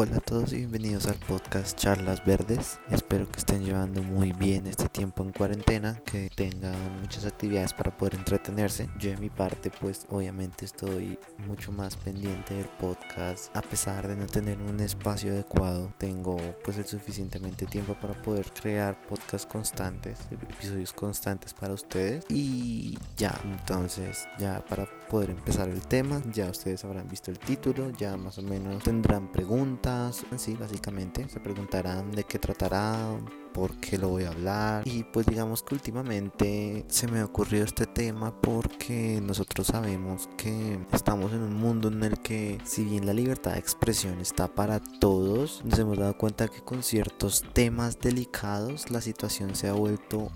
Hola a todos y bienvenidos al podcast Charlas Verdes. Espero que estén llevando muy bien este tiempo en cuarentena, que tengan muchas actividades para poder entretenerse. Yo de mi parte pues obviamente estoy mucho más pendiente del podcast a pesar de no tener un espacio adecuado. Tengo pues el suficientemente tiempo para poder crear podcasts constantes, episodios constantes para ustedes y ya, entonces ya para poder empezar el tema, ya ustedes habrán visto el título, ya más o menos tendrán preguntas sí, básicamente. Se preguntarán de qué tratará, por qué lo voy a hablar. Y pues digamos que últimamente se me ha ocurrido este tema porque nosotros sabemos que estamos en un mundo en el que si bien la libertad de expresión está para todos, nos hemos dado cuenta que con ciertos temas delicados la situación se ha vuelto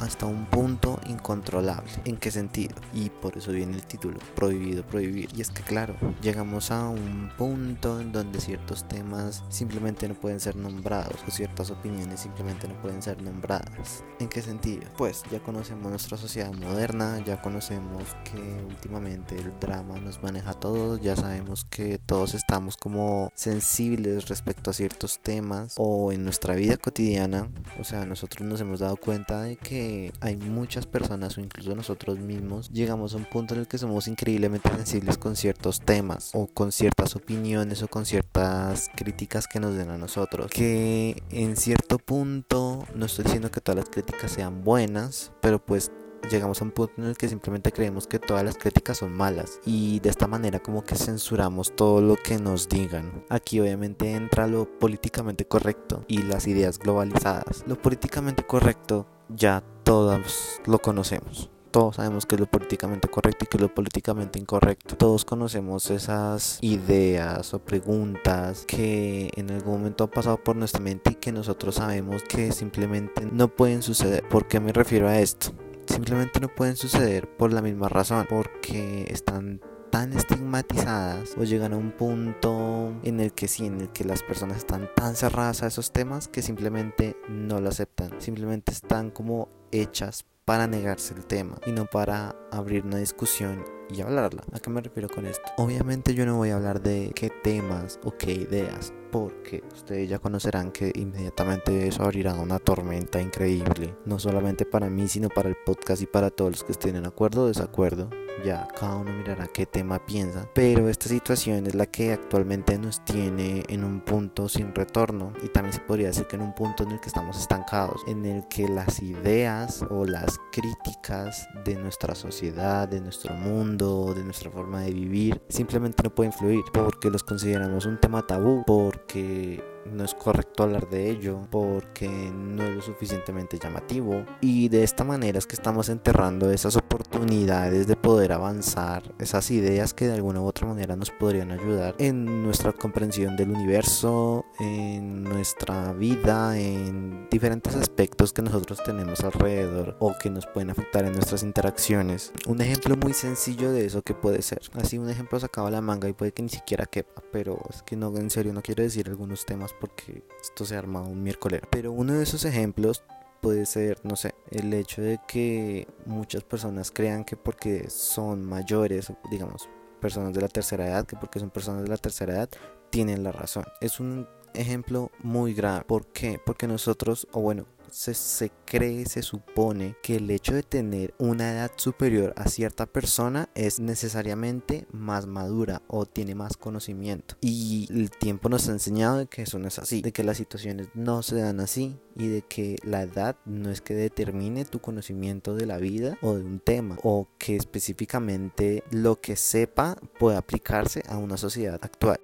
hasta un punto incontrolable. ¿En qué sentido? Y por eso viene el título, prohibido prohibir. Y es que claro, llegamos a un punto en donde ciertos temas simplemente no pueden ser nombrados o ciertas opiniones simplemente no pueden ser nombradas. ¿En qué sentido? Pues ya conocemos nuestra sociedad moderna, ya conocemos que últimamente el drama nos maneja a todos, ya sabemos que todos estamos como sensibles respecto a ciertos temas o en nuestra vida cotidiana, o sea, nosotros nos hemos dado cuenta de que hay muchas personas o incluso nosotros mismos llegamos a un punto en el que somos increíblemente sensibles con ciertos temas o con ciertas opiniones o con ciertas críticas que nos den a nosotros. Que en cierto punto, no estoy diciendo que todas las críticas sean buenas, pero pues llegamos a un punto en el que simplemente creemos que todas las críticas son malas y de esta manera como que censuramos todo lo que nos digan. Aquí obviamente entra lo políticamente correcto y las ideas globalizadas. Lo políticamente correcto ya todos lo conocemos. Todos sabemos que es lo políticamente correcto y que es lo políticamente incorrecto. Todos conocemos esas ideas o preguntas que en algún momento han pasado por nuestra mente y que nosotros sabemos que simplemente no pueden suceder. ¿Por qué me refiero a esto? Simplemente no pueden suceder por la misma razón, porque están tan estigmatizadas o llegan a un punto en el que sí, en el que las personas están tan cerradas a esos temas que simplemente no lo aceptan, simplemente están como hechas para negarse el tema y no para abrir una discusión y hablarla. ¿A qué me refiero con esto? Obviamente yo no voy a hablar de qué temas o qué ideas, porque ustedes ya conocerán que inmediatamente eso abrirá una tormenta increíble, no solamente para mí, sino para el podcast y para todos los que estén en acuerdo o desacuerdo ya cada uno mirará qué tema piensa, pero esta situación es la que actualmente nos tiene en un punto sin retorno y también se podría decir que en un punto en el que estamos estancados, en el que las ideas o las críticas de nuestra sociedad, de nuestro mundo, de nuestra forma de vivir, simplemente no pueden fluir porque los consideramos un tema tabú, porque no es correcto hablar de ello porque no es lo suficientemente llamativo y de esta manera es que estamos enterrando esas oportunidades de poder avanzar, esas ideas que de alguna u otra manera nos podrían ayudar en nuestra comprensión del universo, en nuestra vida, en diferentes aspectos que nosotros tenemos alrededor o que nos pueden afectar en nuestras interacciones. Un ejemplo muy sencillo de eso que puede ser, así un ejemplo sacado a la manga y puede que ni siquiera quepa, pero es que no, en serio no quiero decir algunos temas porque esto se arma un miércoles. Pero uno de esos ejemplos puede ser, no sé, el hecho de que muchas personas crean que porque son mayores, digamos, personas de la tercera edad, que porque son personas de la tercera edad, tienen la razón. Es un ejemplo muy grave. ¿Por qué? Porque nosotros, o bueno, se, cree, se supone que el hecho de tener una edad superior a cierta persona es necesariamente más madura o tiene más conocimiento. Y el tiempo nos ha enseñado que eso no es así, de que las situaciones no se dan así y de que la edad no es que determine tu conocimiento de la vida o de un tema o que específicamente lo que sepa puede aplicarse a una sociedad actual.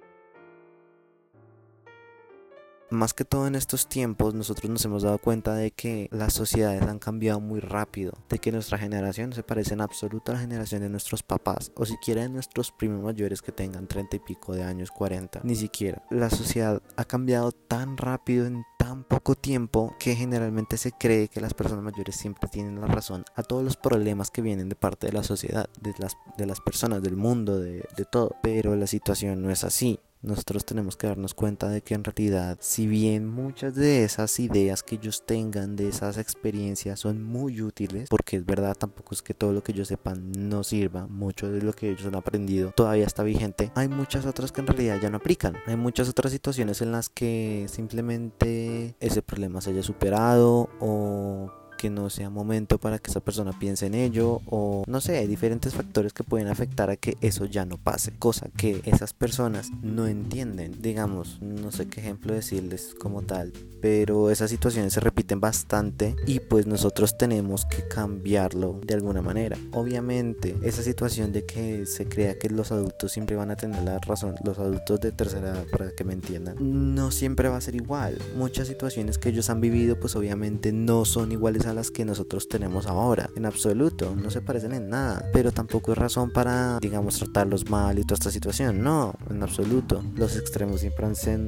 Más que todo en estos tiempos nosotros nos hemos dado cuenta de que las sociedades han cambiado muy rápido, de que nuestra generación se parece en absoluto a la generación de nuestros papás o siquiera de nuestros primos mayores que tengan 30 y pico de años, 40, ni siquiera. La sociedad ha cambiado tan rápido en tan poco tiempo que generalmente se cree que las personas mayores siempre tienen la razón a todos los problemas que vienen de parte de la sociedad, de las, de las personas, del mundo, de, de todo. Pero la situación no es así nosotros tenemos que darnos cuenta de que en realidad, si bien muchas de esas ideas que ellos tengan, de esas experiencias son muy útiles, porque es verdad, tampoco es que todo lo que ellos sepan no sirva, mucho de lo que ellos han aprendido todavía está vigente, hay muchas otras que en realidad ya no aplican, hay muchas otras situaciones en las que simplemente ese problema se haya superado o que no sea momento para que esa persona piense en ello o no sé, hay diferentes factores que pueden afectar a que eso ya no pase, cosa que esas personas no entienden. Digamos, no sé qué ejemplo decirles como tal, pero esas situaciones se repiten bastante y pues nosotros tenemos que cambiarlo de alguna manera. Obviamente, esa situación de que se crea que los adultos siempre van a tener la razón, los adultos de tercera edad, para que me entiendan, no siempre va a ser igual. Muchas situaciones que ellos han vivido pues obviamente no son iguales a las que nosotros tenemos ahora. En absoluto, no se parecen en nada. Pero tampoco es razón para, digamos, tratarlos mal y toda esta situación. No, en absoluto. Los extremos siempre,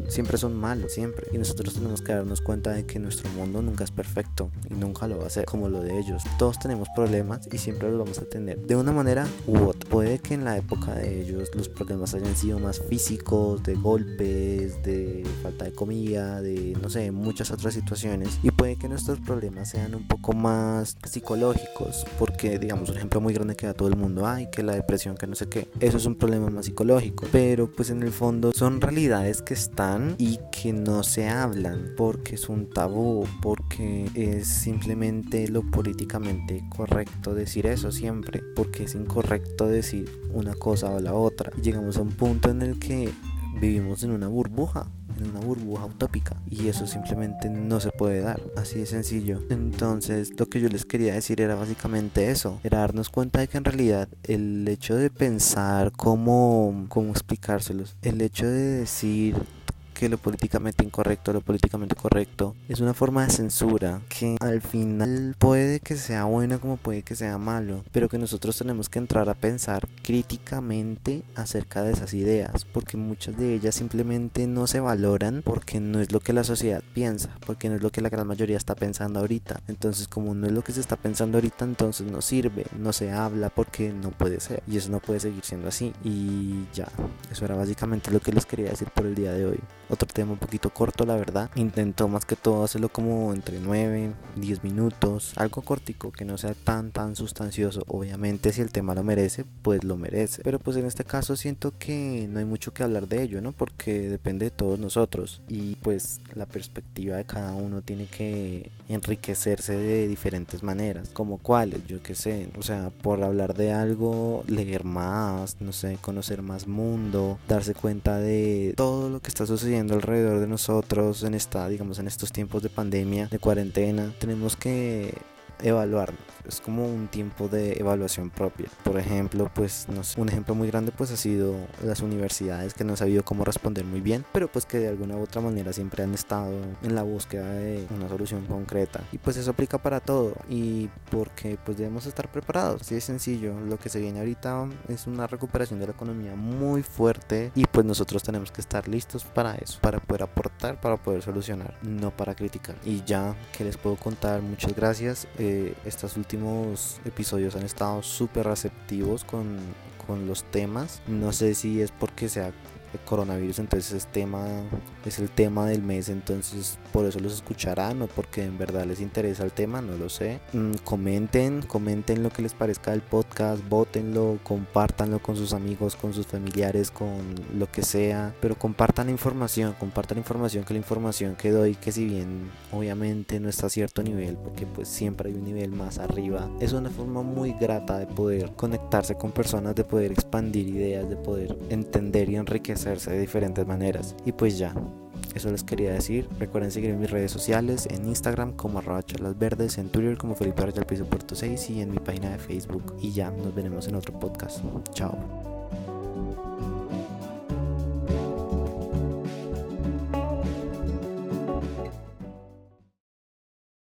siempre son malos, siempre. Y nosotros tenemos que darnos cuenta de que nuestro mundo nunca es perfecto y nunca lo va a ser como lo de ellos. Todos tenemos problemas y siempre los vamos a tener de una manera u otra. Puede que en la época de ellos los problemas hayan sido más físicos, de golpes, de falta de comida, de no sé, muchas otras situaciones. Y puede que nuestros problemas sean un poco más psicológicos, porque digamos un ejemplo muy grande que da todo el mundo, ay, que la depresión, que no sé qué, eso es un problema más psicológico, pero pues en el fondo son realidades que están y que no se hablan porque es un tabú, porque es simplemente lo políticamente correcto decir eso siempre, porque es incorrecto decir una cosa o la otra. llegamos a un punto en el que vivimos en una burbuja en una burbuja utópica y eso simplemente no se puede dar, así de sencillo. Entonces lo que yo les quería decir era básicamente eso, era darnos cuenta de que en realidad el hecho de pensar cómo, cómo explicárselos, el hecho de decir que lo políticamente incorrecto, lo políticamente correcto, es una forma de censura que al final puede que sea bueno como puede que sea malo, pero que nosotros tenemos que entrar a pensar críticamente acerca de esas ideas, porque muchas de ellas simplemente no se valoran porque no es lo que la sociedad piensa, porque no es lo que la gran mayoría está pensando ahorita. Entonces, como no es lo que se está pensando ahorita, entonces no sirve, no se habla porque no puede ser, y eso no puede seguir siendo así. Y ya, eso era básicamente lo que les quería decir por el día de hoy otro tema un poquito corto, la verdad. Intento más que todo hacerlo como entre 9, 10 minutos, algo cortico, que no sea tan, tan sustancioso. Obviamente, si el tema lo merece, pues lo merece. Pero pues en este caso siento que no hay mucho que hablar de ello, ¿no? Porque depende de todos nosotros. Y pues la perspectiva de cada uno tiene que enriquecerse de diferentes maneras. Como cuáles, yo qué sé. O sea, por hablar de algo, leer más, no sé, conocer más mundo, darse cuenta de todo lo que está sucediendo alrededor de nosotros en esta, digamos, en estos tiempos de pandemia, de cuarentena, tenemos que evaluarnos es como un tiempo de evaluación propia. Por ejemplo, pues no sé, un ejemplo muy grande pues ha sido las universidades que no han sabido cómo responder muy bien, pero pues que de alguna u otra manera siempre han estado en la búsqueda de una solución concreta. Y pues eso aplica para todo y porque pues debemos estar preparados. Así de sencillo, lo que se viene ahorita es una recuperación de la economía muy fuerte y pues nosotros tenemos que estar listos para eso, para poder aportar, para poder solucionar, no para criticar. Y ya que les puedo contar, muchas gracias. Eh, estas últimas episodios han estado súper receptivos con, con los temas. No sé si es porque sea el coronavirus, entonces es tema es el tema del mes, entonces por eso los escucharán o porque en verdad les interesa el tema, no lo sé. Mm, comenten, comenten lo que les parezca del podcast, votenlo, compártanlo con sus amigos, con sus familiares, con lo que sea, pero compartan información, compartan información que la información que doy, que si bien obviamente no está a cierto nivel, porque pues siempre hay un nivel más arriba, es una forma muy grata de poder conectarse con personas, de poder expandir ideas, de poder entender y enriquecerse de diferentes maneras. Y pues ya, eso les quería decir. Recuerden seguir en mis redes sociales, en Instagram como arroba verdes, en Twitter como Felipe Archal Piso Puerto 6 y en mi página de Facebook. Y ya, nos veremos en otro podcast. Chao.